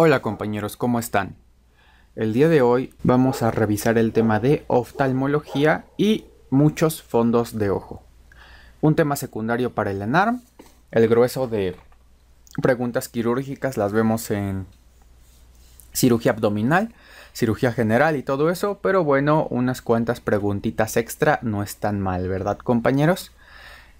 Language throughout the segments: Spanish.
Hola compañeros, ¿cómo están? El día de hoy vamos a revisar el tema de oftalmología y muchos fondos de ojo. Un tema secundario para el ENARM. El grueso de preguntas quirúrgicas las vemos en cirugía abdominal, cirugía general y todo eso, pero bueno, unas cuantas preguntitas extra no están mal, ¿verdad compañeros?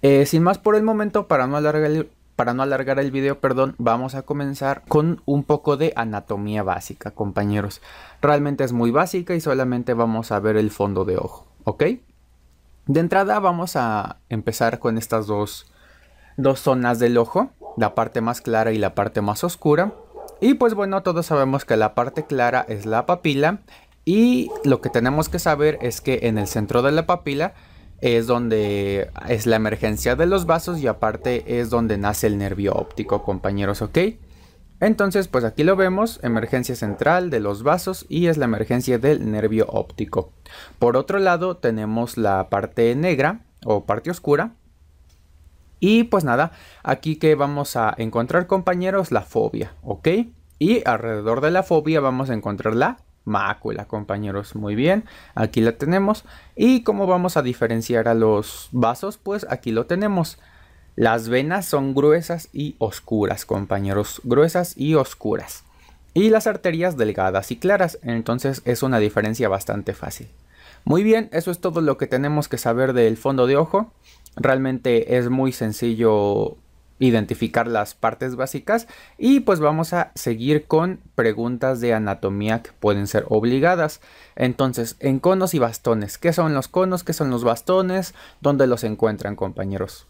Eh, sin más por el momento, para no alargar el, para no alargar el video, perdón, vamos a comenzar con un poco de anatomía básica, compañeros. Realmente es muy básica y solamente vamos a ver el fondo de ojo, ¿ok? De entrada vamos a empezar con estas dos, dos zonas del ojo, la parte más clara y la parte más oscura. Y pues bueno, todos sabemos que la parte clara es la papila y lo que tenemos que saber es que en el centro de la papila es donde es la emergencia de los vasos y aparte es donde nace el nervio óptico, compañeros, ¿ok? Entonces, pues aquí lo vemos, emergencia central de los vasos y es la emergencia del nervio óptico. Por otro lado, tenemos la parte negra o parte oscura. Y pues nada, aquí que vamos a encontrar, compañeros, la fobia, ¿ok? Y alrededor de la fobia vamos a encontrar la mácula, compañeros. Muy bien, aquí la tenemos. ¿Y cómo vamos a diferenciar a los vasos? Pues aquí lo tenemos. Las venas son gruesas y oscuras, compañeros. Gruesas y oscuras. Y las arterias delgadas y claras. Entonces es una diferencia bastante fácil. Muy bien, eso es todo lo que tenemos que saber del fondo de ojo. Realmente es muy sencillo identificar las partes básicas y pues vamos a seguir con preguntas de anatomía que pueden ser obligadas. Entonces, en conos y bastones, ¿qué son los conos? ¿Qué son los bastones? ¿Dónde los encuentran compañeros?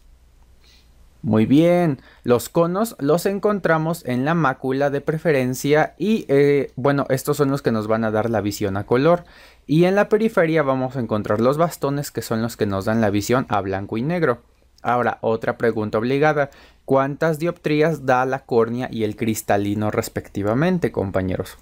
Muy bien, los conos los encontramos en la mácula de preferencia y eh, bueno, estos son los que nos van a dar la visión a color. Y en la periferia vamos a encontrar los bastones que son los que nos dan la visión a blanco y negro. Ahora, otra pregunta obligada. ¿Cuántas dioptrías da la córnea y el cristalino respectivamente, compañeros?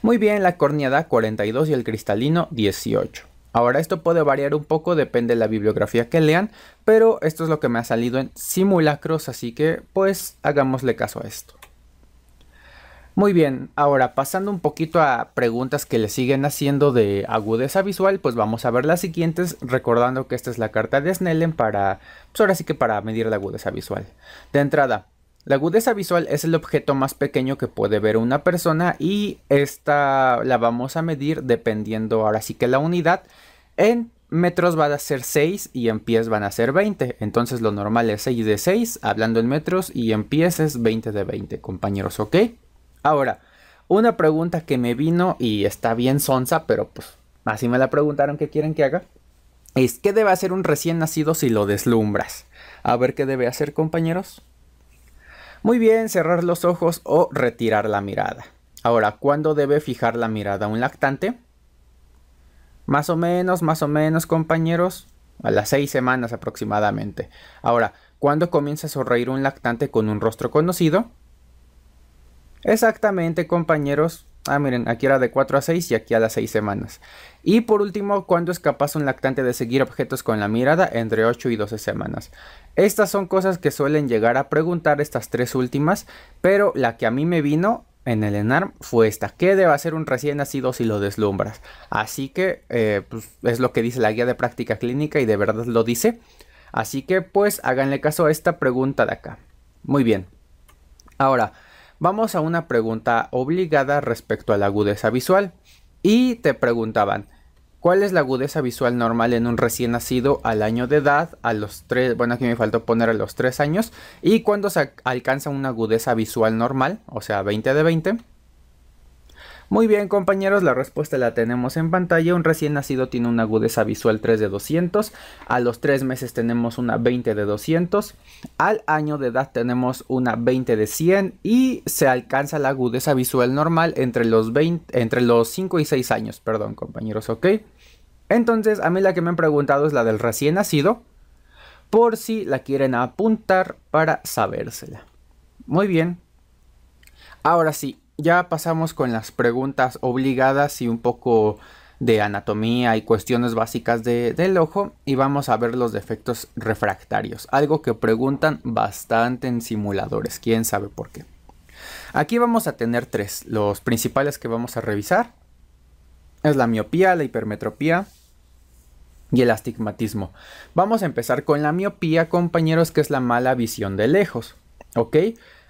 Muy bien, la córnea da 42 y el cristalino 18. Ahora esto puede variar un poco, depende de la bibliografía que lean, pero esto es lo que me ha salido en simulacros, así que pues hagámosle caso a esto. Muy bien, ahora pasando un poquito a preguntas que le siguen haciendo de agudeza visual, pues vamos a ver las siguientes, recordando que esta es la carta de Snellen para, pues ahora sí que para medir la agudeza visual. De entrada, la agudeza visual es el objeto más pequeño que puede ver una persona y esta la vamos a medir dependiendo ahora sí que la unidad. En metros va a ser 6 y en pies van a ser 20. Entonces lo normal es 6 de 6, hablando en metros, y en pies es 20 de 20, compañeros, ¿ok? Ahora, una pregunta que me vino y está bien sonsa, pero pues así me la preguntaron que quieren que haga. Es, ¿qué debe hacer un recién nacido si lo deslumbras? A ver qué debe hacer, compañeros. Muy bien, cerrar los ojos o retirar la mirada. Ahora, ¿cuándo debe fijar la mirada un lactante? Más o menos, más o menos, compañeros, a las seis semanas aproximadamente. Ahora, ¿cuándo comienza a sonreír un lactante con un rostro conocido? Exactamente, compañeros. Ah, miren, aquí era de 4 a 6 y aquí a las 6 semanas. Y por último, ¿cuándo es capaz un lactante de seguir objetos con la mirada? Entre 8 y 12 semanas. Estas son cosas que suelen llegar a preguntar estas tres últimas, pero la que a mí me vino en el ENARM fue esta. ¿Qué debe hacer un recién nacido si lo deslumbras? Así que eh, pues, es lo que dice la guía de práctica clínica y de verdad lo dice. Así que pues háganle caso a esta pregunta de acá. Muy bien. Ahora, vamos a una pregunta obligada respecto a la agudeza visual. Y te preguntaban, ¿cuál es la agudeza visual normal en un recién nacido al año de edad, a los 3, bueno aquí me faltó poner a los 3 años, y cuándo se alcanza una agudeza visual normal, o sea 20 de 20? Muy bien compañeros, la respuesta la tenemos en pantalla. Un recién nacido tiene una agudeza visual 3 de 200. A los 3 meses tenemos una 20 de 200. Al año de edad tenemos una 20 de 100. Y se alcanza la agudeza visual normal entre los, 20, entre los 5 y 6 años. Perdón compañeros, ¿ok? Entonces a mí la que me han preguntado es la del recién nacido. Por si la quieren apuntar para sabérsela. Muy bien. Ahora sí, ya pasamos con las preguntas obligadas y un poco de anatomía y cuestiones básicas del ojo y vamos a ver los defectos refractarios, algo que preguntan bastante en simuladores, quién sabe por qué. Aquí vamos a tener tres. Los principales que vamos a revisar es la miopía, la hipermetropía y el astigmatismo. Vamos a empezar con la miopía, compañeros, que es la mala visión de lejos. ¿Ok?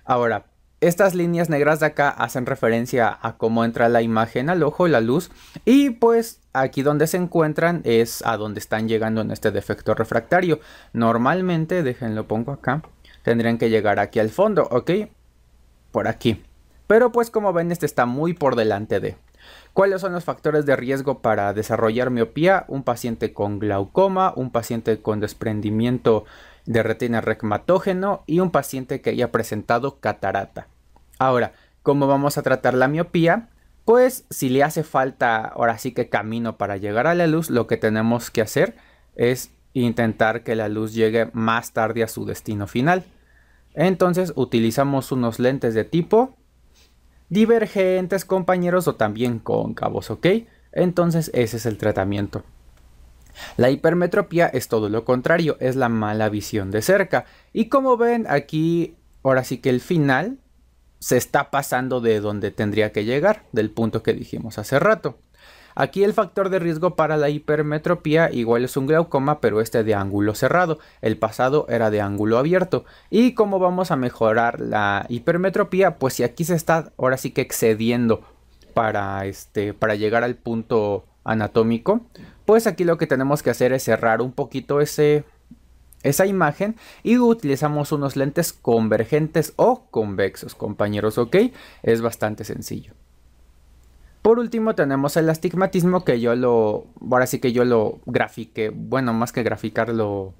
Ahora, estas líneas negras de acá hacen referencia a cómo entra la imagen al ojo, la luz, y pues aquí donde se encuentran es a donde están llegando en este defecto refractario. Normalmente, déjenlo pongo acá, tendrían que llegar aquí al fondo, ¿ok? Por aquí. Pero pues como ven, este está muy por delante de. ¿Cuáles son los factores de riesgo para desarrollar miopía? Un paciente con glaucoma, un paciente con desprendimiento de retina recmatógeno y un paciente que haya presentado catarata. Ahora, ¿cómo vamos a tratar la miopía? Pues si le hace falta ahora sí que camino para llegar a la luz, lo que tenemos que hacer es intentar que la luz llegue más tarde a su destino final. Entonces utilizamos unos lentes de tipo divergentes compañeros o también cóncavos, ¿ok? Entonces ese es el tratamiento. La hipermetropía es todo lo contrario, es la mala visión de cerca. Y como ven aquí, ahora sí que el final se está pasando de donde tendría que llegar, del punto que dijimos hace rato. Aquí el factor de riesgo para la hipermetropía igual es un glaucoma, pero este de ángulo cerrado. El pasado era de ángulo abierto. ¿Y cómo vamos a mejorar la hipermetropía? Pues si aquí se está ahora sí que excediendo para, este, para llegar al punto anatómico, pues aquí lo que tenemos que hacer es cerrar un poquito ese, esa imagen y utilizamos unos lentes convergentes o convexos, compañeros, ¿ok? Es bastante sencillo. Por último tenemos el astigmatismo que yo lo, ahora sí que yo lo grafique, bueno, más que graficarlo,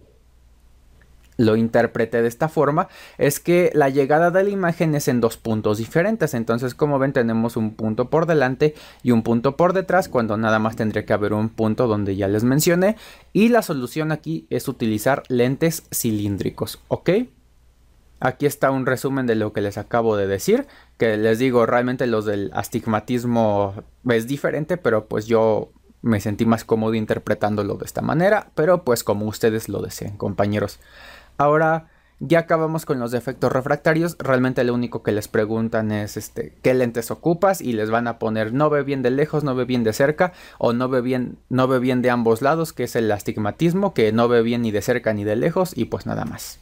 lo interpreté de esta forma, es que la llegada de la imagen es en dos puntos diferentes. Entonces, como ven, tenemos un punto por delante y un punto por detrás, cuando nada más tendría que haber un punto donde ya les mencioné. Y la solución aquí es utilizar lentes cilíndricos, ¿ok? Aquí está un resumen de lo que les acabo de decir, que les digo, realmente los del astigmatismo es diferente, pero pues yo me sentí más cómodo interpretándolo de esta manera, pero pues como ustedes lo deseen, compañeros. Ahora ya acabamos con los defectos refractarios, realmente lo único que les preguntan es este, qué lentes ocupas y les van a poner no ve bien de lejos, no ve bien de cerca o no ve bien, no ve bien de ambos lados, que es el astigmatismo, que no ve bien ni de cerca ni de lejos y pues nada más.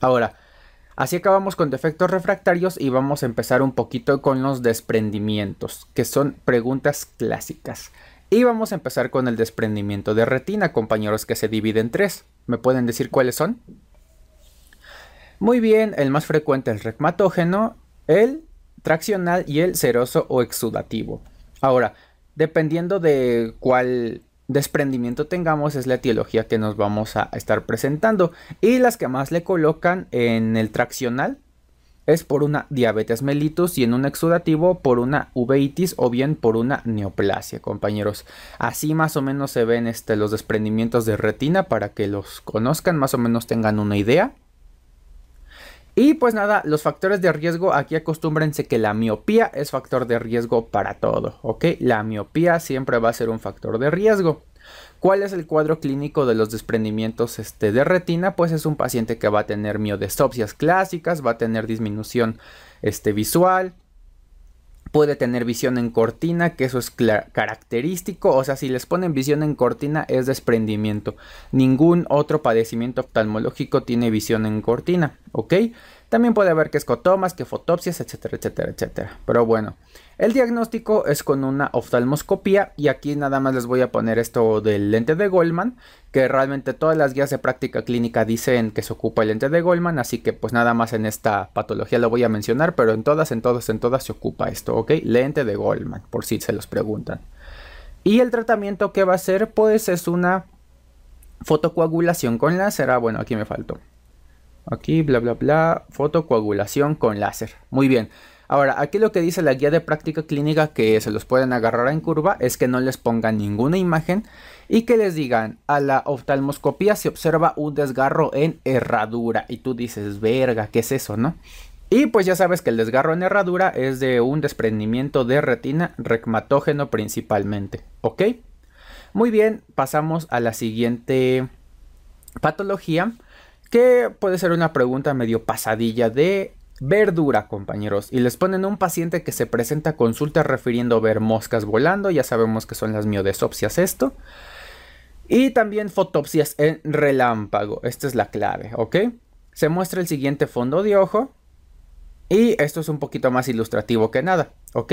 Ahora, Así acabamos con defectos refractarios y vamos a empezar un poquito con los desprendimientos, que son preguntas clásicas. Y vamos a empezar con el desprendimiento de retina, compañeros, que se divide en tres. ¿Me pueden decir cuáles son? Muy bien, el más frecuente es el recmatógeno, el traccional y el seroso o exudativo. Ahora, dependiendo de cuál desprendimiento tengamos es la etiología que nos vamos a estar presentando. Y las que más le colocan en el traccional es por una diabetes mellitus y en un exudativo por una uveitis o bien por una neoplasia, compañeros. Así más o menos se ven este, los desprendimientos de retina para que los conozcan, más o menos tengan una idea. Y pues nada, los factores de riesgo, aquí acostúmbrense que la miopía es factor de riesgo para todo, ¿ok? La miopía siempre va a ser un factor de riesgo. ¿Cuál es el cuadro clínico de los desprendimientos este, de retina? Pues es un paciente que va a tener miodesopsias clásicas, va a tener disminución este, visual, puede tener visión en cortina, que eso es característico, o sea, si les ponen visión en cortina es desprendimiento. Ningún otro padecimiento oftalmológico tiene visión en cortina, ¿ok? También puede haber que escotomas, que fotopsias, etcétera, etcétera, etcétera. Pero bueno, el diagnóstico es con una oftalmoscopía y aquí nada más les voy a poner esto del lente de Goldman, que realmente todas las guías de práctica clínica dicen que se ocupa el lente de Goldman, así que pues nada más en esta patología lo voy a mencionar, pero en todas, en todas, en todas se ocupa esto, ¿ok? Lente de Goldman, por si se los preguntan. Y el tratamiento que va a ser pues es una fotocoagulación con láser, ah bueno, aquí me faltó. Aquí, bla, bla, bla. Fotocoagulación con láser. Muy bien. Ahora, aquí lo que dice la guía de práctica clínica que se los pueden agarrar en curva es que no les pongan ninguna imagen y que les digan a la oftalmoscopía se observa un desgarro en herradura y tú dices, verga, ¿qué es eso, no? Y pues ya sabes que el desgarro en herradura es de un desprendimiento de retina recmatógeno principalmente, ¿ok? Muy bien, pasamos a la siguiente patología que puede ser una pregunta medio pasadilla de verdura, compañeros. Y les ponen un paciente que se presenta a consulta refiriendo ver moscas volando. Ya sabemos que son las miodesopsias esto. Y también fotopsias en relámpago. Esta es la clave, ¿ok? Se muestra el siguiente fondo de ojo. Y esto es un poquito más ilustrativo que nada, ¿ok?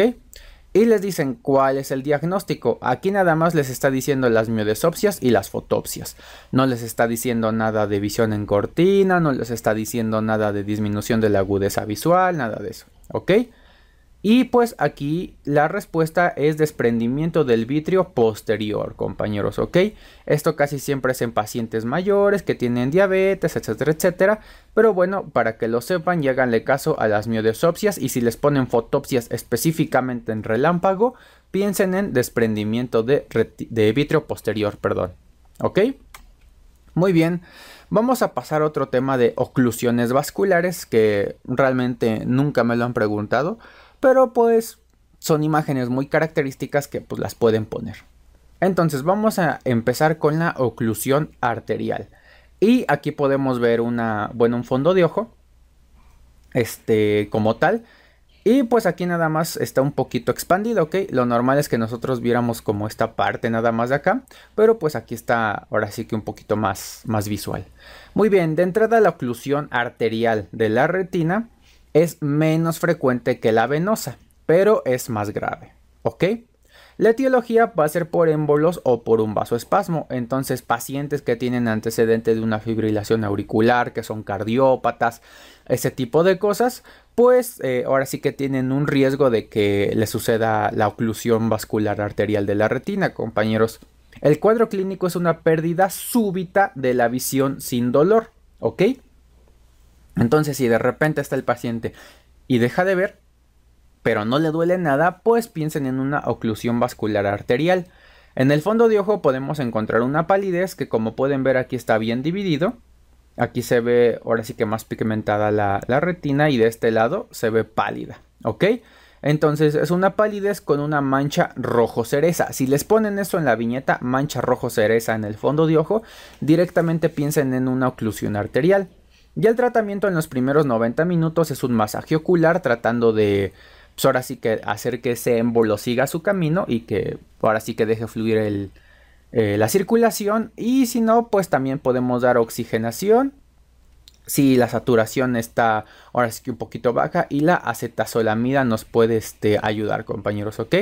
Y les dicen cuál es el diagnóstico. Aquí nada más les está diciendo las miodesopsias y las fotopsias. No les está diciendo nada de visión en cortina, no les está diciendo nada de disminución de la agudeza visual, nada de eso, ¿ok? Y pues aquí la respuesta es desprendimiento del vitrio posterior, compañeros, ¿ok? Esto casi siempre es en pacientes mayores que tienen diabetes, etcétera, etcétera. Pero bueno, para que lo sepan y háganle caso a las miodesopsias y si les ponen fotopsias específicamente en relámpago, piensen en desprendimiento de, de vitrio posterior, perdón, ¿ok? Muy bien, vamos a pasar a otro tema de oclusiones vasculares que realmente nunca me lo han preguntado pero pues son imágenes muy características que pues las pueden poner. Entonces vamos a empezar con la oclusión arterial. Y aquí podemos ver una, bueno, un fondo de ojo, este, como tal. Y pues aquí nada más está un poquito expandido, ¿ok? Lo normal es que nosotros viéramos como esta parte nada más de acá, pero pues aquí está ahora sí que un poquito más, más visual. Muy bien, de entrada la oclusión arterial de la retina es menos frecuente que la venosa, pero es más grave. ¿Ok? La etiología va a ser por émbolos o por un vasoespasmo. Entonces, pacientes que tienen antecedente de una fibrilación auricular, que son cardiópatas, ese tipo de cosas, pues eh, ahora sí que tienen un riesgo de que les suceda la oclusión vascular arterial de la retina, compañeros. El cuadro clínico es una pérdida súbita de la visión sin dolor, ¿ok? Entonces, si de repente está el paciente y deja de ver, pero no le duele nada, pues piensen en una oclusión vascular arterial. En el fondo de ojo podemos encontrar una palidez que como pueden ver aquí está bien dividido. Aquí se ve ahora sí que más pigmentada la, retina y de este lado se ve pálida, ¿ok? Entonces es una palidez con una mancha rojo cereza. Si les ponen eso en la viñeta, mancha rojo cereza en el fondo de ojo, directamente piensen en una oclusión arterial. Y el tratamiento en los primeros 90 minutos es un masaje ocular tratando de, pues ahora sí que hacer que ese émbolo siga su camino y que ahora sí que deje fluir eh, la circulación. Y si no, pues también podemos dar oxigenación. Si la saturación está ahora sí que un poquito baja y la acetazolamida nos puede este, ayudar compañeros, ¿ok?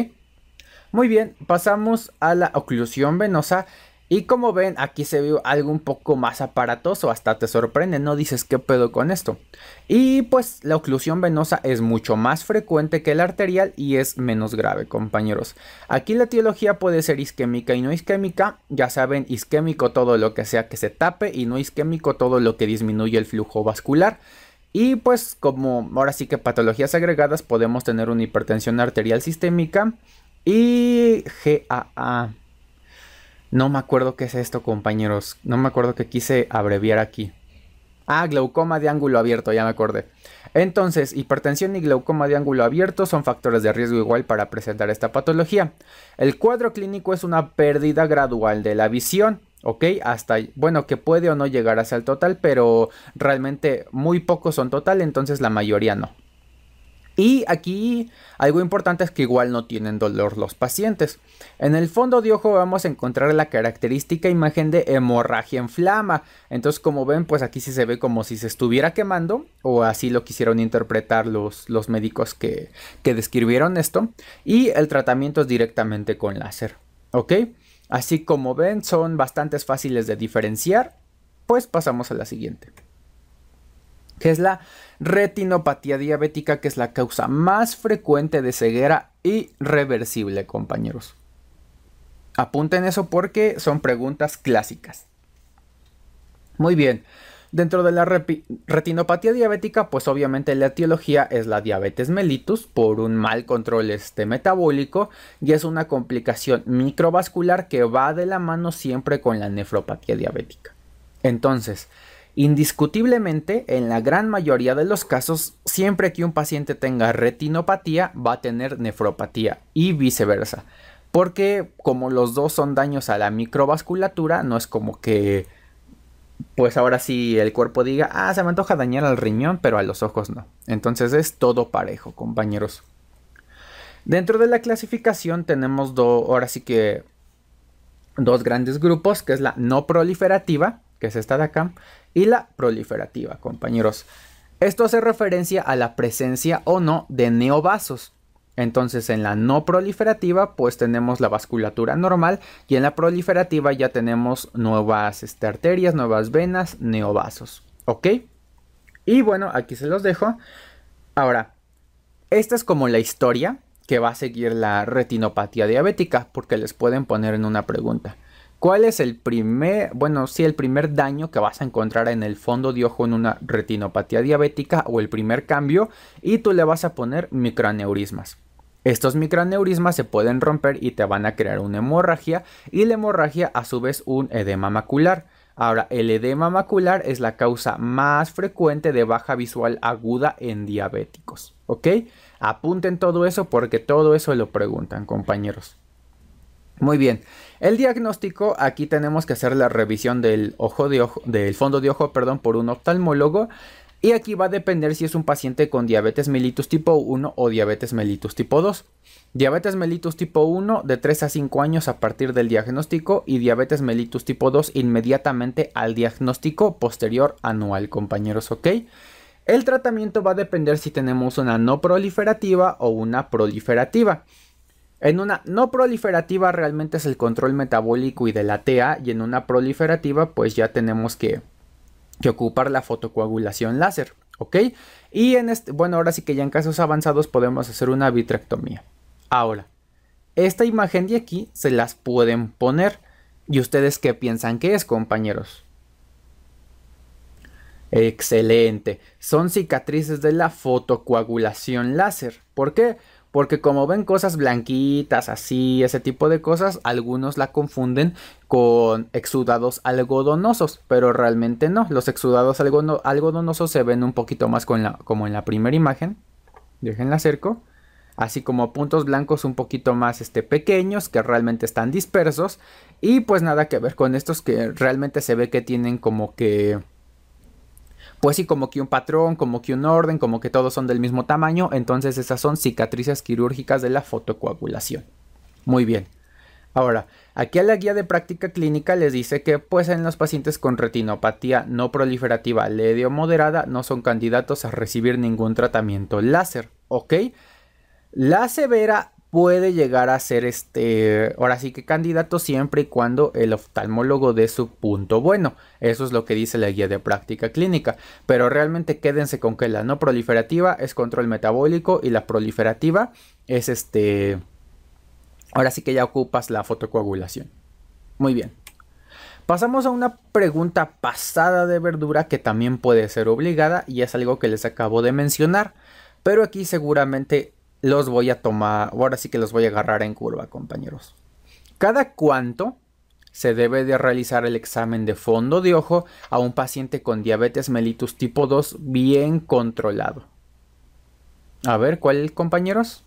Muy bien, pasamos a la oclusión venosa y como ven, aquí se ve algo un poco más aparatoso, hasta te sorprende, no dices qué pedo con esto. Y pues la oclusión venosa es mucho más frecuente que la arterial y es menos grave, compañeros. Aquí la etiología puede ser isquémica y no isquémica, ya saben, isquémico todo lo que sea que se tape y no isquémico todo lo que disminuye el flujo vascular. Y pues como ahora sí que patologías agregadas podemos tener una hipertensión arterial sistémica y GAA. No me acuerdo qué es esto, compañeros. No me acuerdo que quise abreviar aquí. Ah, glaucoma de ángulo abierto, ya me acordé. Entonces, hipertensión y glaucoma de ángulo abierto son factores de riesgo igual para presentar esta patología. El cuadro clínico es una pérdida gradual de la visión, ¿ok? Hasta, bueno, que puede o no llegar hacia el total, pero realmente muy pocos son total, entonces la mayoría no. Y aquí algo importante es que igual no tienen dolor los pacientes. En el fondo de ojo vamos a encontrar la característica imagen de hemorragia en flama. Entonces como ven pues aquí sí se ve como si se estuviera quemando o así lo quisieron interpretar los, los médicos que, que describieron esto. Y el tratamiento es directamente con láser. ¿Ok? Así como ven son bastante fáciles de diferenciar. Pues pasamos a la siguiente que es la retinopatía diabética, que es la causa más frecuente de ceguera y reversible, compañeros. Apunten eso porque son preguntas clásicas. Muy bien. Dentro de la retinopatía diabética, pues obviamente la etiología es la diabetes mellitus por un mal control este metabólico y es una complicación microvascular que va de la mano siempre con la nefropatía diabética. Entonces, Indiscutiblemente, en la gran mayoría de los casos, siempre que un paciente tenga retinopatía, va a tener nefropatía y viceversa. Porque como los dos son daños a la microvasculatura, no es como que pues ahora sí el cuerpo diga, ah, se me antoja dañar al riñón, pero a los ojos no. Entonces es todo parejo, compañeros. Dentro de la clasificación tenemos dos, ahora sí que dos grandes grupos, que es la no proliferativa, que es esta de acá, y la proliferativa, compañeros. Esto hace referencia a la presencia o no de neovasos. Entonces en la no proliferativa pues tenemos la vasculatura normal y en la proliferativa ya tenemos nuevas este, arterias, nuevas venas, neovasos. ¿Ok? Y bueno, aquí se los dejo. Ahora, esta es como la historia que va a seguir la retinopatía diabética porque les pueden poner en una pregunta. ¿Cuál es el primer, bueno, sí, el primer daño que vas a encontrar en el fondo de ojo en una retinopatía diabética o el primer cambio? Y tú le vas a poner microaneurismas. Estos microaneurismas se pueden romper y te van a crear una hemorragia y la hemorragia a su vez un edema macular. Ahora, el edema macular es la causa más frecuente de baja visual aguda en diabéticos, ¿ok? Apunten todo eso porque todo eso lo preguntan, compañeros. Muy bien, el diagnóstico, aquí tenemos que hacer la revisión del ojo de ojo, del fondo de ojo, perdón, por un oftalmólogo. Y aquí va a depender si es un paciente con diabetes mellitus tipo 1 o diabetes mellitus tipo 2. Diabetes mellitus tipo 1 de 3 a 5 años a partir del diagnóstico y diabetes mellitus tipo 2 inmediatamente al diagnóstico posterior anual, compañeros, ¿ok? El tratamiento va a depender si tenemos una no proliferativa o una proliferativa. En una no proliferativa realmente es el control metabólico y de la TA y en una proliferativa pues ya tenemos que, ocupar la fotocoagulación láser, ¿ok? Y en este, bueno, ahora sí que ya en casos avanzados podemos hacer una vitrectomía. Ahora, esta imagen de aquí se las pueden poner. ¿Y ustedes qué piensan que es, compañeros? Excelente. Son cicatrices de la fotocoagulación láser. ¿Por qué? Porque como ven cosas blanquitas, así, ese tipo de cosas, algunos la confunden con exudados algodonosos, pero realmente no. Los exudados algodonosos se ven un poquito más con la, como en la primera imagen. Déjenla acerco. Así como puntos blancos un poquito más este, pequeños que realmente están dispersos. Y pues nada que ver con estos que realmente se ve que tienen como que pues sí, como que un patrón, como que un orden, como que todos son del mismo tamaño, entonces esas son cicatrices quirúrgicas de la fotocoagulación. Muy bien. Ahora, aquí a la guía de práctica clínica les dice que pues en los pacientes con retinopatía no proliferativa leve o moderada no son candidatos a recibir ningún tratamiento láser, ¿ok? La severa puede llegar a ser este, ahora sí que candidato siempre y cuando el oftalmólogo dé su punto bueno. Eso es lo que dice la guía de práctica clínica. Pero realmente quédense con que la no proliferativa es control metabólico y la proliferativa es este, ahora sí que ya ocupas la fotocoagulación. Muy bien. Pasamos a una pregunta pasada de verdura que también puede ser obligada y es algo que les acabo de mencionar. Pero aquí seguramente los voy a tomar, ahora sí que los voy a agarrar en curva, compañeros. ¿Cada cuánto se debe de realizar el examen de fondo de ojo a un paciente con diabetes mellitus tipo 2 bien controlado? A ver, ¿cuál, compañeros?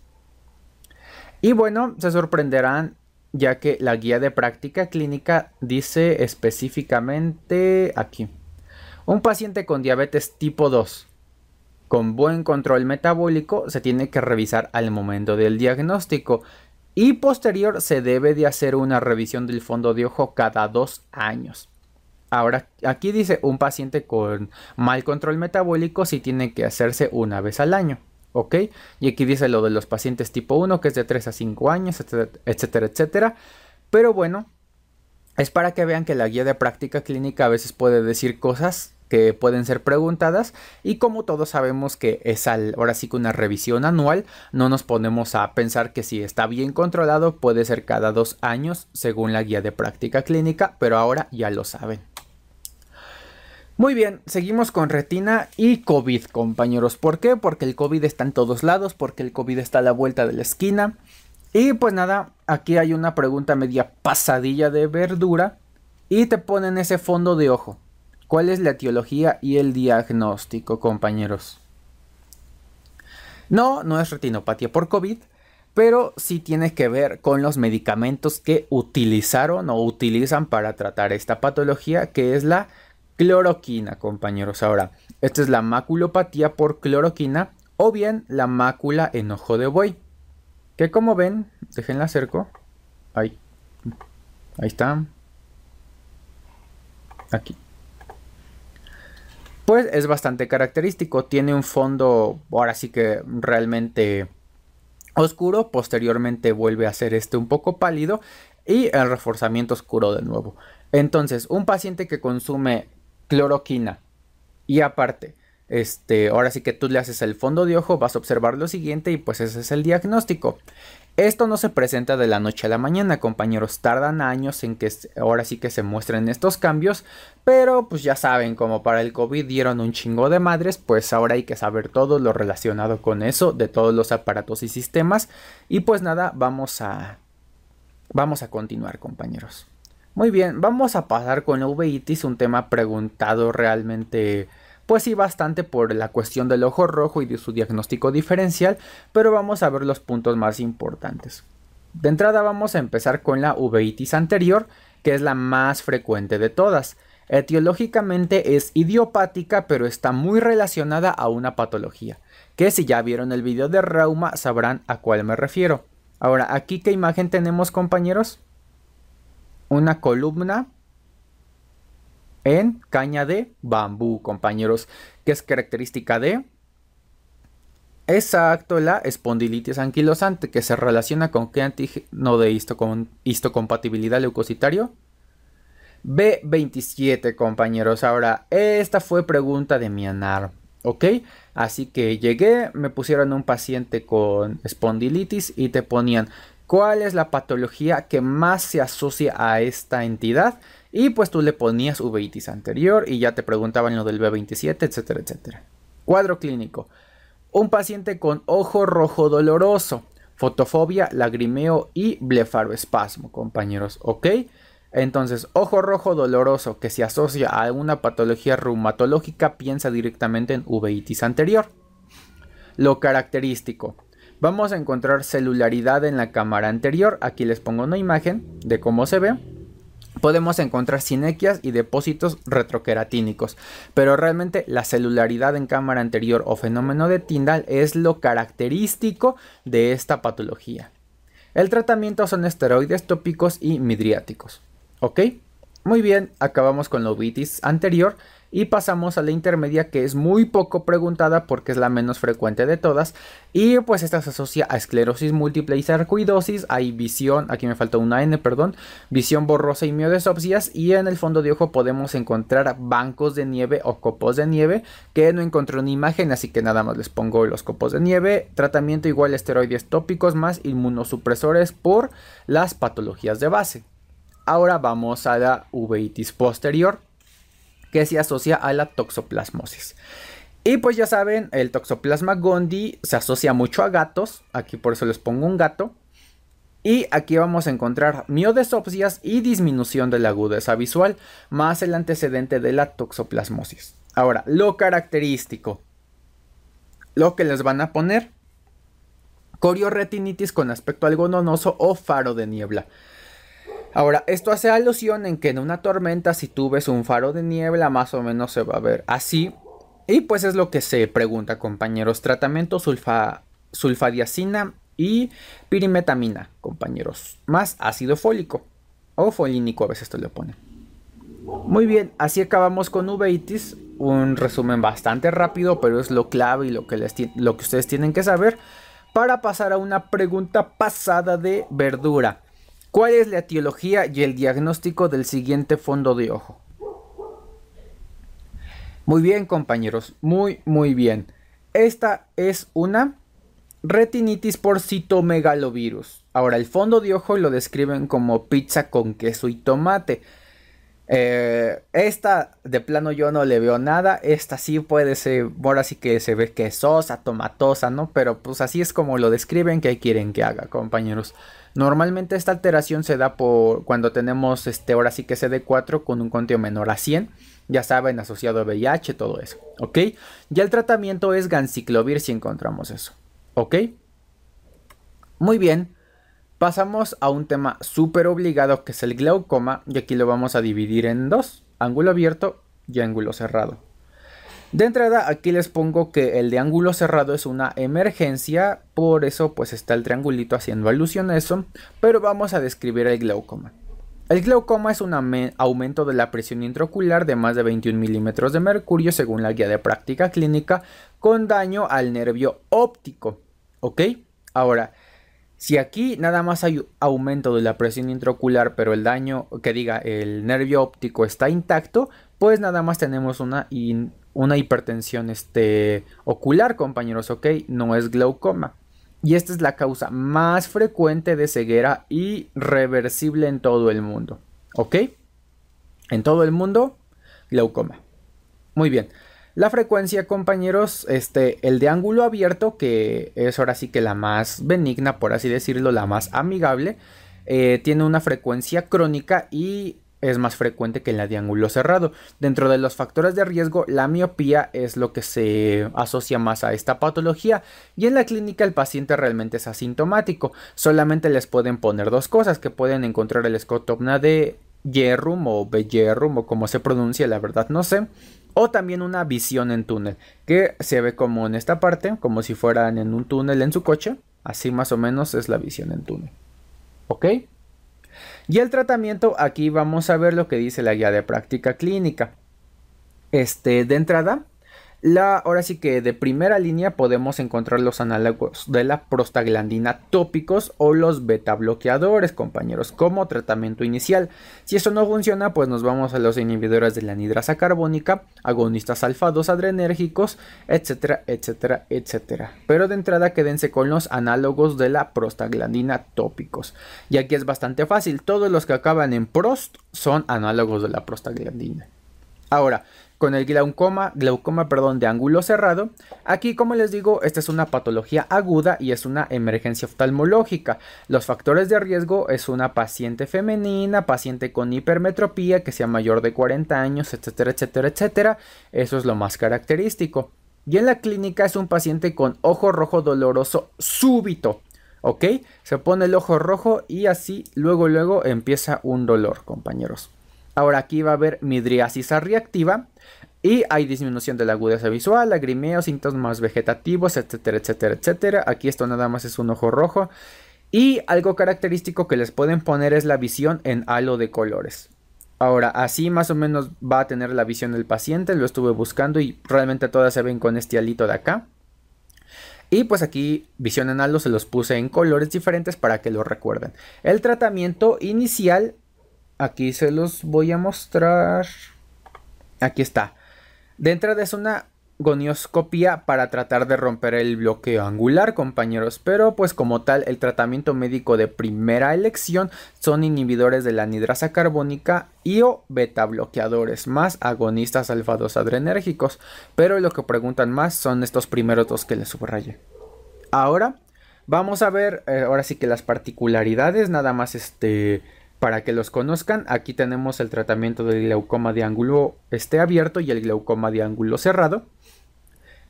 Y bueno, se sorprenderán ya que la guía de práctica clínica dice específicamente aquí. Un paciente con diabetes tipo 2 con buen control metabólico se tiene que revisar al momento del diagnóstico y posterior se debe de hacer una revisión del fondo de ojo cada dos años. Ahora, aquí dice un paciente con mal control metabólico si tiene que hacerse una vez al año. ¿Ok? Y aquí dice lo de los pacientes tipo 1 que es de 3 a 5 años, etcétera, etcétera. Pero bueno, es para que vean que la guía de práctica clínica a veces puede decir cosas que pueden ser preguntadas y como todos sabemos que es ahora sí que una revisión anual, no nos ponemos a pensar que si está bien controlado puede ser cada dos años según la guía de práctica clínica, pero ahora ya lo saben. Muy bien, seguimos con retina y COVID, compañeros. ¿Por qué? Porque el COVID está en todos lados, porque el COVID está a la vuelta de la esquina. Y pues nada, aquí hay una pregunta media pasadilla de verdura y te ponen ese fondo de ojo. ¿Cuál es la etiología y el diagnóstico, compañeros? No, no es retinopatía por COVID, pero sí tiene que ver con los medicamentos que utilizaron o utilizan para tratar esta patología, que es la cloroquina, compañeros. Ahora, esta es la maculopatía por cloroquina o bien la mácula en ojo de buey. Que como ven, déjenla acerco. Ahí. Ahí está. Aquí. Pues es bastante característico. Tiene un fondo, ahora sí que realmente oscuro. Posteriormente vuelve a ser este un poco pálido. Y el reforzamiento oscuro de nuevo. Entonces, un paciente que consume cloroquina y aparte este, ahora sí que tú le haces el fondo de ojo, vas a observar lo siguiente y pues ese es el diagnóstico. Esto no se presenta de la noche a la mañana, compañeros, tardan años en que ahora sí que se muestren estos cambios, pero pues ya saben, como para el COVID dieron un chingo de madres, pues ahora hay que saber todo lo relacionado con eso, de todos los aparatos y sistemas, y pues nada, vamos a vamos a continuar, compañeros. Muy bien, vamos a pasar con la uveitis, un tema preguntado realmente pues sí bastante por la cuestión del ojo rojo y de su diagnóstico diferencial, pero vamos a ver los puntos más importantes. De entrada vamos a empezar con la uveitis anterior, que es la más frecuente de todas. Etiológicamente es idiopática, pero está muy relacionada a una patología, que si ya vieron el video de reuma sabrán a cuál me refiero. Ahora, aquí qué imagen tenemos compañeros? Una columna en caña de bambú, compañeros, que es característica de... Exacto, la espondilitis anquilosante, que se relaciona con qué antígeno de histocompatibilidad leucocitario. B27, compañeros. Ahora, esta fue pregunta de mi anar. ¿Ok? Así que llegué, me pusieron un paciente con espondilitis y te ponían cuál es la patología que más se asocia a esta entidad y pues tú le ponías uveitis anterior y ya te preguntaban lo del B27, etcétera, etcétera. Cuadro clínico. Un paciente con ojo rojo doloroso, fotofobia, lagrimeo y blefaroespasmo, compañeros, ¿ok? Entonces, ojo rojo doloroso que se asocia a una patología reumatológica, piensa directamente en uveitis anterior. Lo característico. Vamos a encontrar celularidad en la cámara anterior. Aquí les pongo una imagen de cómo se ve podemos encontrar sinequias y depósitos retroqueratínicos, pero realmente la celularidad en cámara anterior o fenómeno de Tyndall es lo característico de esta patología. El tratamiento son esteroides tópicos y midriáticos. ¿Ok? Muy bien, acabamos con la uvitis anterior y pasamos a la intermedia que es muy poco preguntada porque es la menos frecuente de todas. Y pues esta se asocia a esclerosis múltiple y sarcoidosis. Hay visión, aquí me faltó una N, perdón, visión borrosa y miodesopsias. Y en el fondo de ojo podemos encontrar bancos de nieve o copos de nieve que no encontré una imagen, así que nada más les pongo los copos de nieve. Tratamiento igual esteroides tópicos más inmunosupresores por las patologías de base. Ahora vamos a la uveitis posterior que se asocia a la toxoplasmosis. Y pues ya saben, el toxoplasma gondii se asocia mucho a gatos. Aquí por eso les pongo un gato. Y aquí vamos a encontrar miodesopsias y disminución de la agudeza visual, más el antecedente de la toxoplasmosis. Ahora, lo característico. Lo que les van a poner. Corioretinitis con aspecto algodonoso o faro de niebla. Ahora, esto hace alusión en que en una tormenta si tú ves un faro de niebla más o menos se va a ver así. Y pues es lo que se pregunta compañeros. Tratamiento sulfa, sulfadiacina y pirimetamina compañeros. Más ácido fólico o folínico a veces te lo pone. Muy bien, así acabamos con uveitis. Un resumen bastante rápido, pero es lo clave y lo que, les lo que ustedes tienen que saber. Para pasar a una pregunta pasada de verdura. ¿Cuál es la etiología y el diagnóstico del siguiente fondo de ojo? Muy bien, compañeros, muy, muy bien. Esta es una retinitis por citomegalovirus. Ahora, el fondo de ojo lo describen como pizza con queso y tomate. Eh, esta de plano yo no le veo nada. Esta sí puede ser, ahora sí que se ve quesosa, tomatosa, ¿no? Pero pues así es como lo describen que quieren que haga, compañeros. Normalmente esta alteración se da por cuando tenemos este ahora sí que CD4 con un conteo menor a 100, ya saben, asociado a VIH, todo eso, ¿ok? Ya el tratamiento es ganciclovir si encontramos eso, ¿ok? Muy bien, pasamos a un tema súper obligado que es el glaucoma y aquí lo vamos a dividir en dos, ángulo abierto y ángulo cerrado. De entrada aquí les pongo que el de ángulo cerrado es una emergencia, por eso pues está el triangulito haciendo alusión a eso, pero vamos a describir el glaucoma. El glaucoma es un aumento de la presión intraocular de más de 21 milímetros de mercurio según la guía de práctica clínica con daño al nervio óptico. ¿Ok? Ahora, si aquí nada más hay aumento de la presión intraocular, pero el daño, que diga, el nervio óptico está intacto, pues nada más tenemos una, una hipertensión este, ocular, compañeros, ¿ok? No es glaucoma. Y esta es la causa más frecuente de ceguera y reversible en todo el mundo. ¿Ok? En todo el mundo, glaucoma. Muy bien. La frecuencia, compañeros, este, el de ángulo abierto, que es ahora sí que la más benigna, por así decirlo, la más amigable, eh, tiene una frecuencia crónica y es más frecuente que en la de ángulo cerrado. Dentro de los factores de riesgo, la miopía es lo que se asocia más a esta patología y en la clínica el paciente realmente es asintomático. Solamente les pueden poner dos cosas que pueden encontrar el escotopna de Yerrum o Beyerum o como se pronuncia, la verdad no sé. O también una visión en túnel, que se ve como en esta parte, como si fueran en un túnel en su coche. Así más o menos es la visión en túnel. ¿Ok? Y el tratamiento, aquí vamos a ver lo que dice la guía de práctica clínica. Este, de entrada, la, ahora sí que de primera línea podemos encontrar los análogos de la prostaglandina tópicos o los beta bloqueadores, compañeros, como tratamiento inicial. Si eso no funciona, pues nos vamos a los inhibidores de la anidrasa carbónica, agonistas alfa 2 adrenérgicos, etcétera, etcétera, etcétera. Pero de entrada quédense con los análogos de la prostaglandina tópicos. Y aquí es bastante fácil, todos los que acaban en prost son análogos de la prostaglandina. Ahora, con el glaucoma, glaucoma perdón, de ángulo cerrado. Aquí, como les digo, esta es una patología aguda y es una emergencia oftalmológica. Los factores de riesgo es una paciente femenina, paciente con hipermetropía que sea mayor de 40 años, etcétera, etcétera, etcétera. Eso es lo más característico. Y en la clínica es un paciente con ojo rojo doloroso súbito. ¿Ok? Se pone el ojo rojo y así luego luego empieza un dolor, compañeros. Ahora aquí va a haber midriasis reactiva y hay disminución de la agudeza visual, lagrimeo, síntomas vegetativos, etcétera, etcétera, etcétera. Aquí esto nada más es un ojo rojo. Y algo característico que les pueden poner es la visión en halo de colores. Ahora, así más o menos va a tener la visión del paciente. Lo estuve buscando y realmente todas se ven con este halito de acá. Y pues aquí visión en halo se los puse en colores diferentes para que lo recuerden. El tratamiento inicial Aquí se los voy a mostrar. Aquí está. De entrada es una gonioscopia para tratar de romper el bloqueo angular, compañeros. Pero pues como tal, el tratamiento médico de primera elección son inhibidores de la anidrasa carbónica y o beta bloqueadores, más agonistas alfa 2 adrenérgicos. Pero lo que preguntan más son estos primeros dos que les subrayé. Ahora vamos a ver, eh, ahora sí que las particularidades, nada más este para que los conozcan, aquí tenemos el tratamiento del glaucoma de ángulo este abierto y el glaucoma de ángulo cerrado.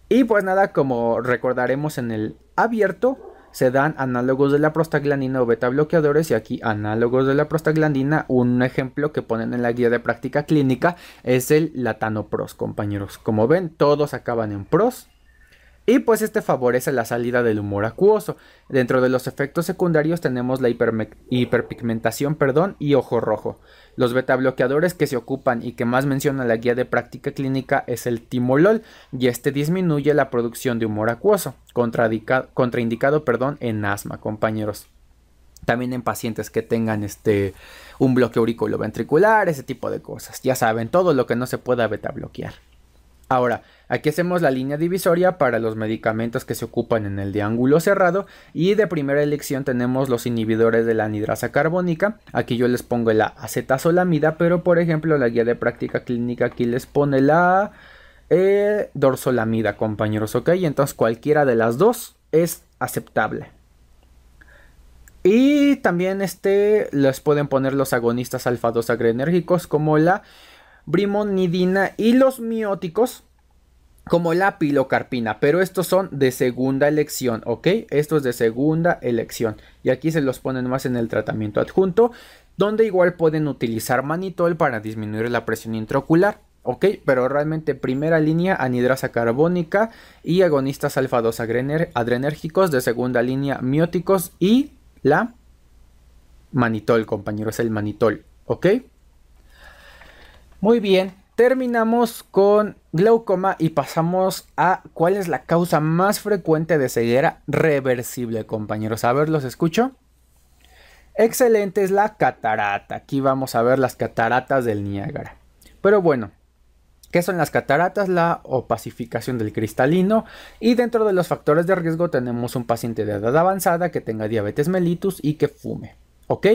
Y pues nada, como recordaremos en el abierto, se dan análogos de la prostaglandina o beta bloqueadores y aquí análogos de la prostaglandina. Un ejemplo que ponen en la guía de práctica clínica es el latanopros, compañeros. Como ven, todos acaban en pros y pues este favorece la salida del humor acuoso. Dentro de los efectos secundarios tenemos la hiperpigmentación perdón, y ojo rojo. Los beta bloqueadores que se ocupan y que más menciona la guía de práctica clínica es el timolol y este disminuye la producción de humor acuoso, contraindicado perdón, en asma, compañeros. También en pacientes que tengan este, un bloqueo auriculoventricular, ese tipo de cosas. Ya saben, todo lo que no se pueda beta bloquear. Ahora, aquí hacemos la línea divisoria para los medicamentos que se ocupan en el de ángulo cerrado y de primera elección tenemos los inhibidores de la anidrasa carbónica. Aquí yo les pongo la acetazolamida, pero por ejemplo la guía de práctica clínica aquí les pone la eh, dorsolamida, compañeros, ¿ok? Entonces cualquiera de las dos es aceptable. Y también este les pueden poner los agonistas alfa 2 agrenérgicos como la brimonidina y los mióticos como la pilocarpina, pero estos son de segunda elección, ¿ok? Esto es de segunda elección y aquí se los ponen más en el tratamiento adjunto, donde igual pueden utilizar manitol para disminuir la presión intraocular. ¿ok? Pero realmente primera línea anidrasa carbónica y agonistas alfa 2 adrenérgicos, de segunda línea mióticos y la manitol, compañeros, el manitol, ¿ok? Muy bien, terminamos con glaucoma y pasamos a cuál es la causa más frecuente de ceguera reversible, compañeros. A ver, los escucho. Excelente, es la catarata. Aquí vamos a ver las cataratas del Niágara. Pero bueno, ¿qué son las cataratas? La opacificación del cristalino. Y dentro de los factores de riesgo tenemos un paciente de edad avanzada que tenga diabetes mellitus y que fume. ¿Ok?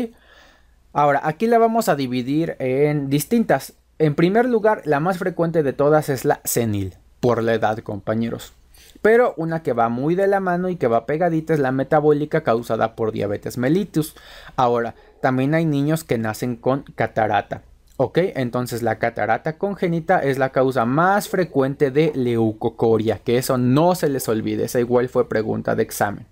Ahora, aquí la vamos a dividir en distintas. En primer lugar, la más frecuente de todas es la senil, por la edad, compañeros. Pero una que va muy de la mano y que va pegadita es la metabólica causada por diabetes mellitus. Ahora, también hay niños que nacen con catarata. Ok, entonces la catarata congénita es la causa más frecuente de leucocoria, que eso no se les olvide, esa igual fue pregunta de examen.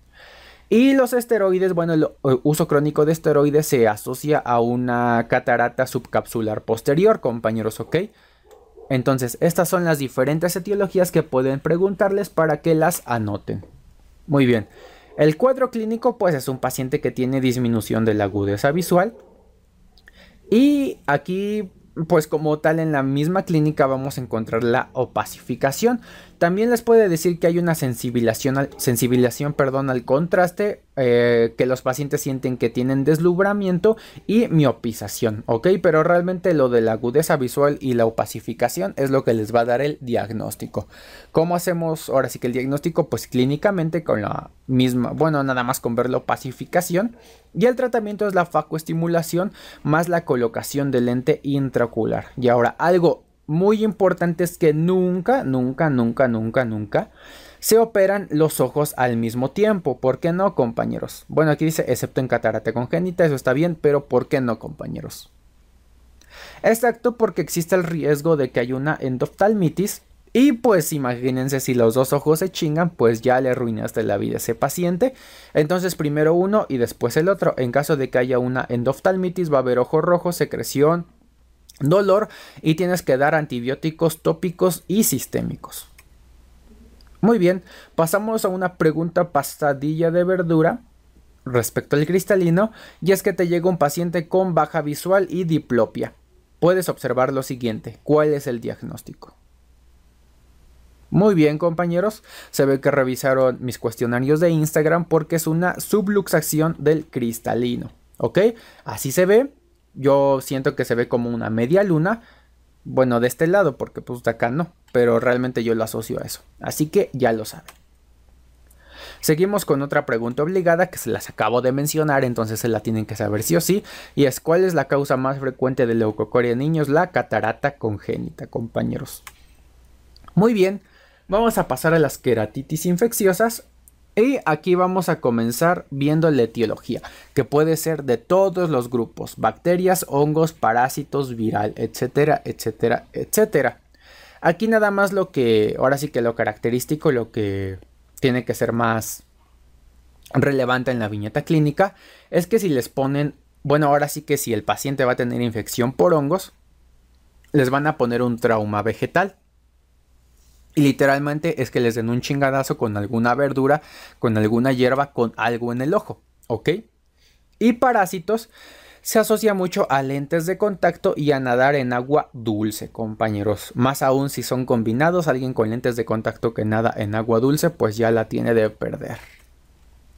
Y los esteroides, bueno, el uso crónico de esteroides se asocia a una catarata subcapsular posterior, compañeros, ¿ok? Entonces, estas son las diferentes etiologías que pueden preguntarles para que las anoten. Muy bien. El cuadro clínico, pues es un paciente que tiene disminución de la agudeza visual. Y aquí pues como tal en la misma clínica vamos a encontrar la opacificación. También les puede decir que hay una sensibilización perdón, al contraste, eh, que los pacientes sienten que tienen deslumbramiento y miopización, ¿ok? Pero realmente lo de la agudeza visual y la opacificación es lo que les va a dar el diagnóstico. ¿Cómo hacemos ahora sí que el diagnóstico? Pues clínicamente con la misma, bueno, nada más con ver la opacificación. Y el tratamiento es la facoestimulación más la colocación de lente intraocular. Y ahora, algo muy importante es que nunca, nunca, nunca, nunca, nunca se operan los ojos al mismo tiempo. ¿Por qué no, compañeros? Bueno, aquí dice, excepto en catarata congénita, eso está bien, pero ¿por qué no, compañeros? Exacto, porque existe el riesgo de que haya una endoftalmitis y pues imagínense si los dos ojos se chingan, pues ya le arruinaste la vida a ese paciente. Entonces primero uno y después el otro. En caso de que haya una endoftalmitis va a haber ojo rojo, secreción, dolor y tienes que dar antibióticos tópicos y sistémicos. Muy bien, pasamos a una pregunta pasadilla de verdura respecto al cristalino y es que te llega un paciente con baja visual y diplopia. Puedes observar lo siguiente, ¿cuál es el diagnóstico? Muy bien compañeros, se ve que revisaron mis cuestionarios de Instagram porque es una subluxación del cristalino, ¿ok? Así se ve, yo siento que se ve como una media luna, bueno de este lado porque pues de acá no, pero realmente yo lo asocio a eso, así que ya lo saben. Seguimos con otra pregunta obligada que se las acabo de mencionar, entonces se la tienen que saber sí o sí, y es cuál es la causa más frecuente de leucocoria en niños, la catarata congénita, compañeros. Muy bien, Vamos a pasar a las queratitis infecciosas y aquí vamos a comenzar viendo la etiología, que puede ser de todos los grupos, bacterias, hongos, parásitos, viral, etcétera, etcétera, etcétera. Aquí nada más lo que, ahora sí que lo característico, lo que tiene que ser más relevante en la viñeta clínica, es que si les ponen, bueno, ahora sí que si el paciente va a tener infección por hongos, les van a poner un trauma vegetal. Y literalmente es que les den un chingadazo con alguna verdura, con alguna hierba, con algo en el ojo, ¿ok? Y parásitos se asocia mucho a lentes de contacto y a nadar en agua dulce, compañeros. Más aún si son combinados, alguien con lentes de contacto que nada en agua dulce, pues ya la tiene de perder.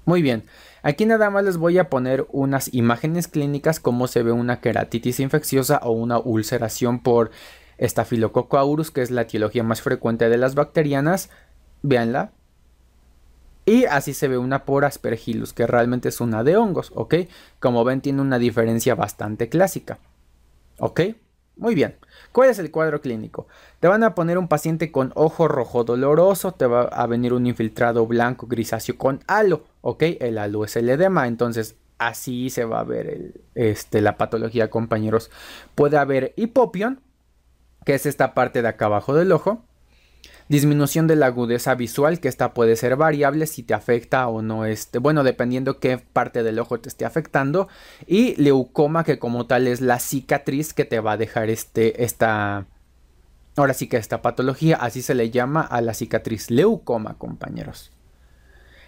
Muy bien, aquí nada más les voy a poner unas imágenes clínicas como se ve una queratitis infecciosa o una ulceración por Estafilococo aureus, que es la etiología más frecuente de las bacterianas. Véanla. Y así se ve una por aspergillus, que realmente es una de hongos, ¿ok? Como ven, tiene una diferencia bastante clásica. ¿Ok? Muy bien. ¿Cuál es el cuadro clínico? Te van a poner un paciente con ojo rojo doloroso, te va a venir un infiltrado blanco grisáceo con halo, ¿ok? El halo es el edema, entonces así se va a ver este, la patología, compañeros. Puede haber hipopion, que es esta parte de acá abajo del ojo. Disminución de la agudeza visual, que esta puede ser variable si te afecta o no este, bueno, dependiendo qué parte del ojo te esté afectando. Y leucoma, que como tal es la cicatriz que te va a dejar este, esta, Ahora sí que esta patología así se le llama a la cicatriz leucoma, compañeros.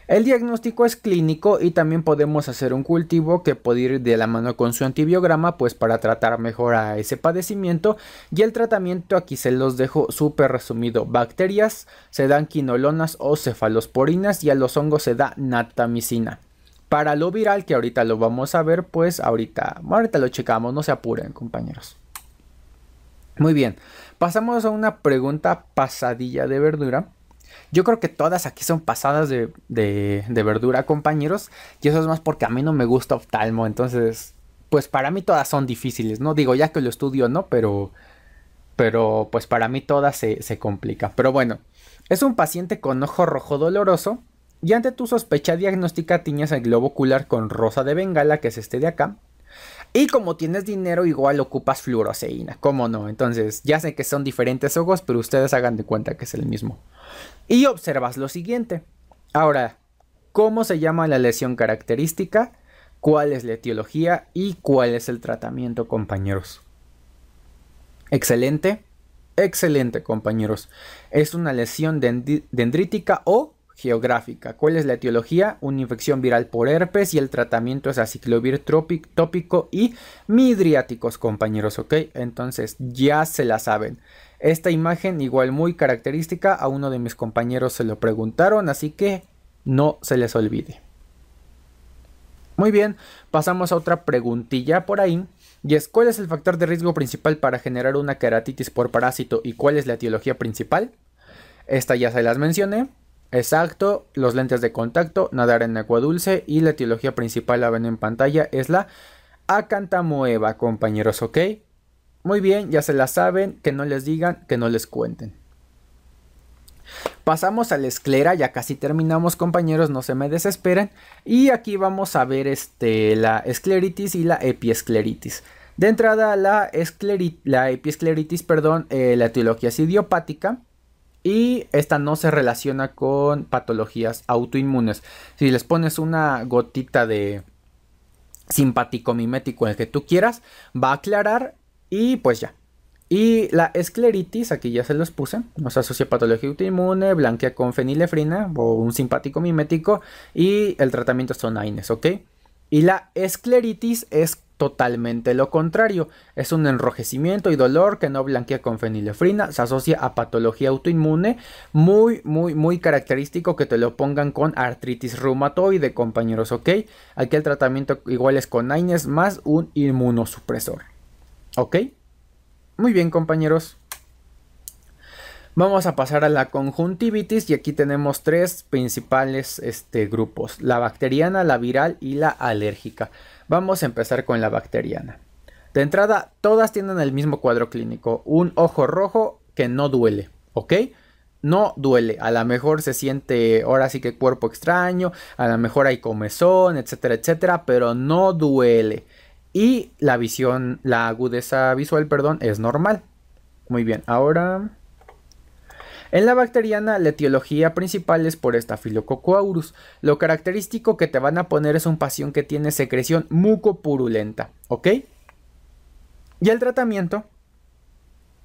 El diagnóstico es clínico y también podemos hacer un cultivo que puede ir de la mano con su antibiograma pues para tratar mejor a ese padecimiento y el tratamiento aquí se los dejo súper resumido. Bacterias se dan quinolonas o cefalosporinas y a los hongos se da natamicina. Para lo viral que ahorita lo vamos a ver pues ahorita, ahorita lo checamos, no se apuren compañeros. Muy bien, pasamos a una pregunta pasadilla de verdura yo creo que todas aquí son pasadas de, verdura, compañeros. Y eso es más porque a mí no me gusta oftalmo. Entonces, pues para mí todas son difíciles, ¿no? Digo, ya que lo estudio, ¿no? Pero, pero pues para mí todas se, se complican. Pero bueno, es un paciente con ojo rojo doloroso. Y ante tu sospecha diagnóstica tiñas el globo ocular con rosa de bengala, que es este de acá. Y como tienes dinero, igual ocupas fluoroseína. ¿Cómo no? Entonces, ya sé que son diferentes ojos, pero ustedes hagan de cuenta que es el mismo. Y observas lo siguiente. Ahora, ¿cómo se llama la lesión característica? ¿Cuál es la etiología? ¿Y cuál es el tratamiento, compañeros? Excelente. Excelente, compañeros. Es una lesión dendrítica o geográfica. ¿Cuál es la etiología? Una infección viral por herpes y el tratamiento es aciclovir tópico y midriáticos, compañeros, ¿ok? Entonces ya se la saben. Esta imagen igual muy característica, a uno de mis compañeros se lo preguntaron, así que no se les olvide. Muy bien, pasamos a otra preguntilla por ahí. Y es, ¿cuál es el factor de riesgo principal para generar una keratitis por parásito y cuál es la etiología principal? Esta ya se las mencioné. Exacto, los lentes de contacto, nadar en agua dulce y la etiología principal la ven en pantalla es la acantamoeba, compañeros, ¿ok? Muy bien, ya se la saben, que no les digan, que no les cuenten. Pasamos a la esclera, ya casi terminamos compañeros, no se me desesperen. Y aquí vamos a ver este, la escleritis y la epiescleritis. De entrada, la, la epiescleritis, perdón, eh, la etiología es idiopática. Y esta no se relaciona con patologías autoinmunes. Si les pones una gotita de simpático mimético, el que tú quieras, va a aclarar y pues ya. Y la escleritis, aquí ya se los puse, nos asocia patología autoinmune, blanquea con fenilefrina o un simpático mimético y el tratamiento son AINES, ¿ok? Y la escleritis es totalmente lo contrario. Es un enrojecimiento y dolor que no blanquea con fenilefrina. Se asocia a patología autoinmune. Muy, muy, muy característico que te lo pongan con artritis reumatoide, compañeros, ¿ok? Aquí el tratamiento igual es con AINES más un inmunosupresor. ¿Ok? Muy bien, compañeros. Vamos a pasar a la conjuntivitis y aquí tenemos tres principales este, grupos, la bacteriana, la viral y la alérgica. Vamos a empezar con la bacteriana. De entrada, todas tienen el mismo cuadro clínico, un ojo rojo que no duele, ¿ok? No duele, a lo mejor se siente ahora sí que cuerpo extraño, a lo mejor hay comezón, etcétera, etcétera, pero no duele. Y la visión, la agudeza visual, perdón, es normal. Muy bien, ahora en la bacteriana, la etiología principal es por Staphylococcus. Lo característico que te van a poner es un paciente que tiene secreción mucopurulenta, ¿ok? Y el tratamiento,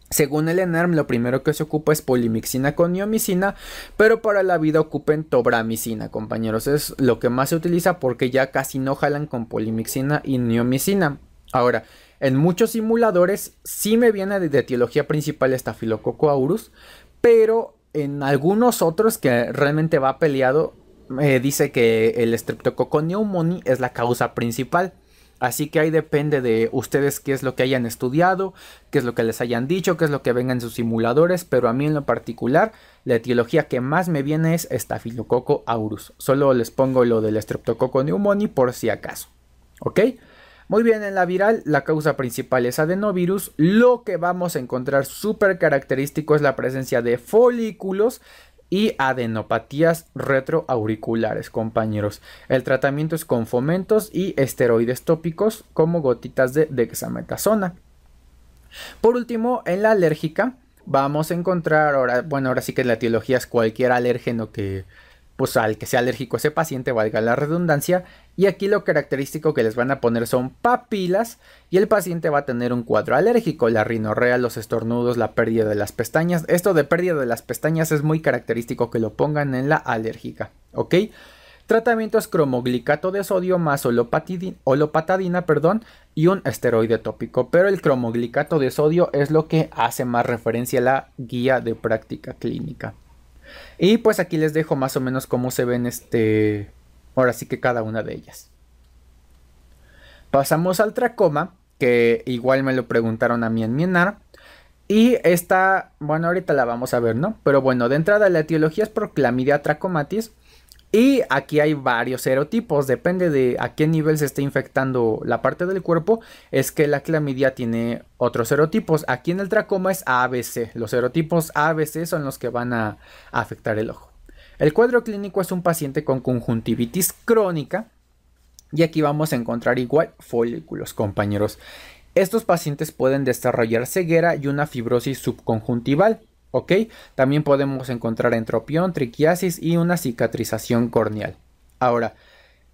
según el ENERM, lo primero que se ocupa es polimixina con neomicina, pero para la vida ocupen tobramicina, compañeros. Es lo que más se utiliza porque ya casi no jalan con polimixina y neomicina. Ahora, en muchos simuladores sí me viene de etiología principal Staphylococcus aureus, pero en algunos otros que realmente va peleado, eh, dice que el Streptococcus es la causa principal. Así que ahí depende de ustedes qué es lo que hayan estudiado, qué es lo que les hayan dicho, qué es lo que venga en sus simuladores, pero a mí en lo particular la etiología que más me viene es Staphylococcus aureus. Solo les pongo lo del Streptococcus pneumoniae por si acaso. ¿Ok? Muy bien, en la viral la causa principal es adenovirus. Lo que vamos a encontrar súper característico es la presencia de folículos y adenopatías retroauriculares, compañeros. El tratamiento es con fomentos y esteroides tópicos como gotitas de dexametasona. Por último, en la alérgica vamos a encontrar ahora, bueno, ahora sí que la etiología es cualquier alérgeno que pues al que sea alérgico ese paciente, valga la redundancia, y aquí lo característico que les van a poner son papilas y el paciente va a tener un cuadro alérgico, la rinorrea, los estornudos, la pérdida de las pestañas. Esto de pérdida de las pestañas es muy característico que lo pongan en la alérgica, ¿ok? Tratamientos cromoglicato de sodio más olopatadina perdón, y un esteroide tópico. Pero el cromoglicato de sodio es lo que hace más referencia a la guía de práctica clínica. Y pues aquí les dejo más o menos cómo se ven este. Ahora sí que cada una de ellas. Pasamos al tracoma, que igual me lo preguntaron a mí en Mienar. Y esta, bueno, ahorita la vamos a ver, ¿no? Pero bueno, de entrada la etiología es Proclamidia trachomatis. Y aquí hay varios serotipos, depende de a qué nivel se esté infectando la parte del cuerpo, es que la clamidia tiene otros serotipos. Aquí en el tracoma es ABC, los serotipos ABC son los que van a, afectar el ojo. El cuadro clínico es un paciente con conjuntivitis crónica y aquí vamos a encontrar igual folículos, compañeros. Estos pacientes pueden desarrollar ceguera y una fibrosis subconjuntival. ¿Ok? También podemos encontrar entropión, triquiasis y una cicatrización corneal. Ahora,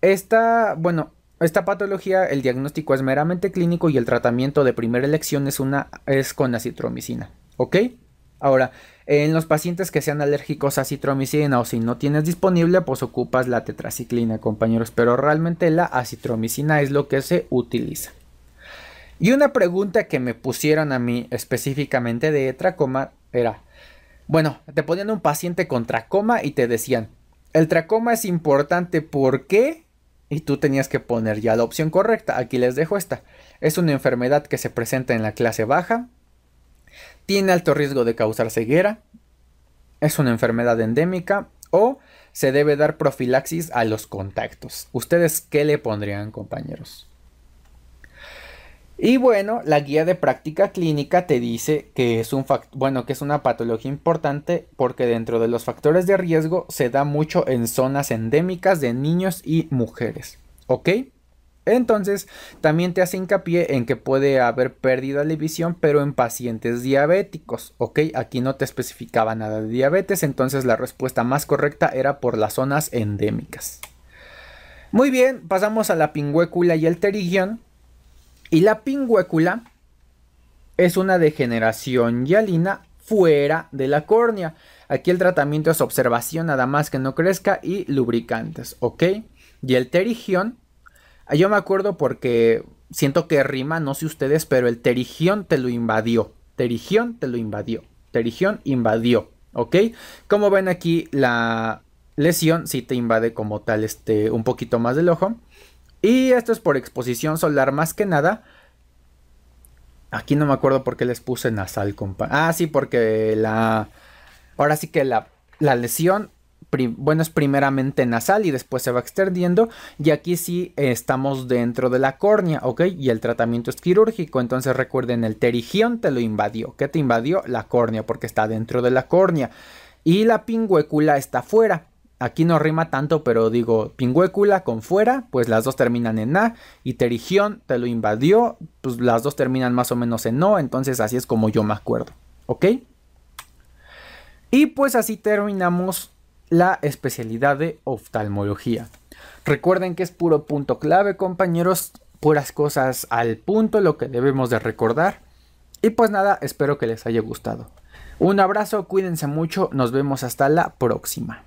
esta, bueno, esta patología, el diagnóstico es meramente clínico y el tratamiento de primera elección es, una, es con acitromicina, ¿ok? Ahora, en los pacientes que sean alérgicos a citromicina o si no tienes disponible, pues ocupas la tetraciclina, compañeros, pero realmente la acitromicina es lo que se utiliza. Y una pregunta que me pusieron a mí específicamente de tracoma era, bueno, te ponían un paciente con tracoma y te decían, el tracoma es importante porque... Y tú tenías que poner ya la opción correcta. Aquí les dejo esta. Es una enfermedad que se presenta en la clase baja. Tiene alto riesgo de causar ceguera. Es una enfermedad endémica. O se debe dar profilaxis a los contactos. ¿Ustedes qué le pondrían, compañeros? Y bueno, la guía de práctica clínica te dice que es un bueno, que es una patología importante porque dentro de los factores de riesgo se da mucho en zonas endémicas de niños y mujeres. ¿Ok? Entonces, también te hace hincapié en que puede haber pérdida de visión, pero en pacientes diabéticos. ¿Ok? Aquí no te especificaba nada de diabetes, entonces la respuesta más correcta era por las zonas endémicas. Muy bien, pasamos a la pingüécula y el terigión y la pingüécula es una degeneración hialina fuera de la córnea. Aquí el tratamiento es observación nada más que no crezca y lubricantes, ¿ok? Y el terigión, yo me acuerdo porque siento que rima, no sé ustedes, pero el terigión te lo invadió. Terigión te lo invadió. Terigión invadió, ¿ok? Como ven aquí la lesión sí te invade como tal este un poquito más del ojo. Y esto es por exposición solar más que nada. Aquí no me acuerdo por qué les puse nasal, compa. Ah, sí, porque la... Ahora sí que la, la lesión, bueno, es primeramente nasal y después se va extendiendo. Y aquí sí estamos dentro de la córnea, ¿ok? Y el tratamiento es quirúrgico. Entonces recuerden, el terigión te lo invadió. ¿Qué te invadió? La córnea, porque está dentro de la córnea. Y la pingüécula está fuera. Aquí no rima tanto, pero digo, pingüécula con fuera, pues las dos terminan en A. Y terigión te lo invadió, pues las dos terminan más o menos en no. Entonces así es como yo me acuerdo. ¿Ok? Y pues así terminamos la especialidad de oftalmología. Recuerden que es puro punto clave, compañeros. Puras cosas al punto, lo que debemos de recordar. Y pues nada, espero que les haya gustado. Un abrazo, cuídense mucho, nos vemos hasta la próxima.